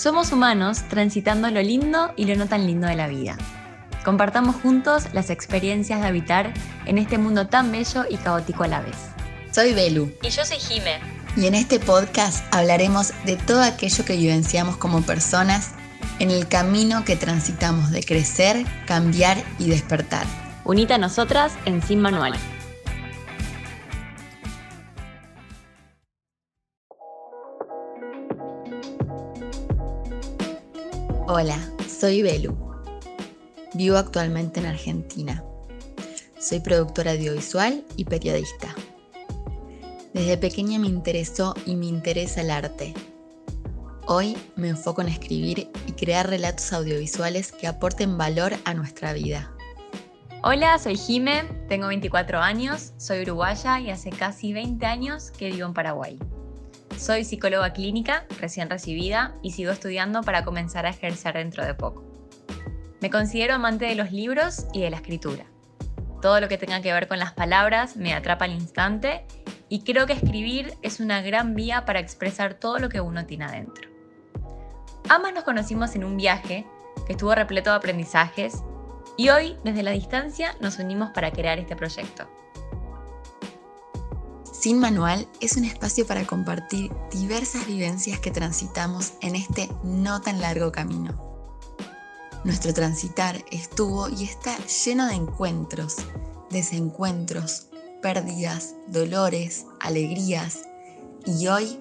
Somos humanos transitando lo lindo y lo no tan lindo de la vida. Compartamos juntos las experiencias de habitar en este mundo tan bello y caótico a la vez. Soy Belu. Y yo soy Jime. Y en este podcast hablaremos de todo aquello que vivenciamos como personas en el camino que transitamos de crecer, cambiar y despertar. Unita a nosotras en Sin Manual. Hola, soy Belu. Vivo actualmente en Argentina. Soy productora audiovisual y periodista. Desde pequeña me interesó y me interesa el arte. Hoy me enfoco en escribir y crear relatos audiovisuales que aporten valor a nuestra vida. Hola, soy Jime, tengo 24 años, soy uruguaya y hace casi 20 años que vivo en Paraguay. Soy psicóloga clínica, recién recibida, y sigo estudiando para comenzar a ejercer dentro de poco. Me considero amante de los libros y de la escritura. Todo lo que tenga que ver con las palabras me atrapa al instante y creo que escribir es una gran vía para expresar todo lo que uno tiene adentro. Ambas nos conocimos en un viaje que estuvo repleto de aprendizajes y hoy, desde la distancia, nos unimos para crear este proyecto. Sin Manual es un espacio para compartir diversas vivencias que transitamos en este no tan largo camino. Nuestro transitar estuvo y está lleno de encuentros, desencuentros, pérdidas, dolores, alegrías y hoy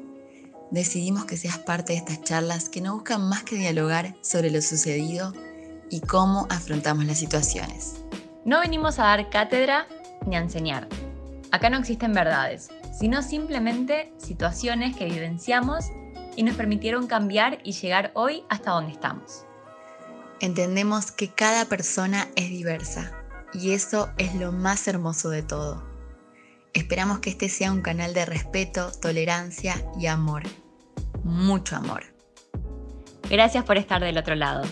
decidimos que seas parte de estas charlas que no buscan más que dialogar sobre lo sucedido y cómo afrontamos las situaciones. No venimos a dar cátedra ni a enseñar Acá no existen verdades, sino simplemente situaciones que vivenciamos y nos permitieron cambiar y llegar hoy hasta donde estamos. Entendemos que cada persona es diversa y eso es lo más hermoso de todo. Esperamos que este sea un canal de respeto, tolerancia y amor. Mucho amor. Gracias por estar del otro lado.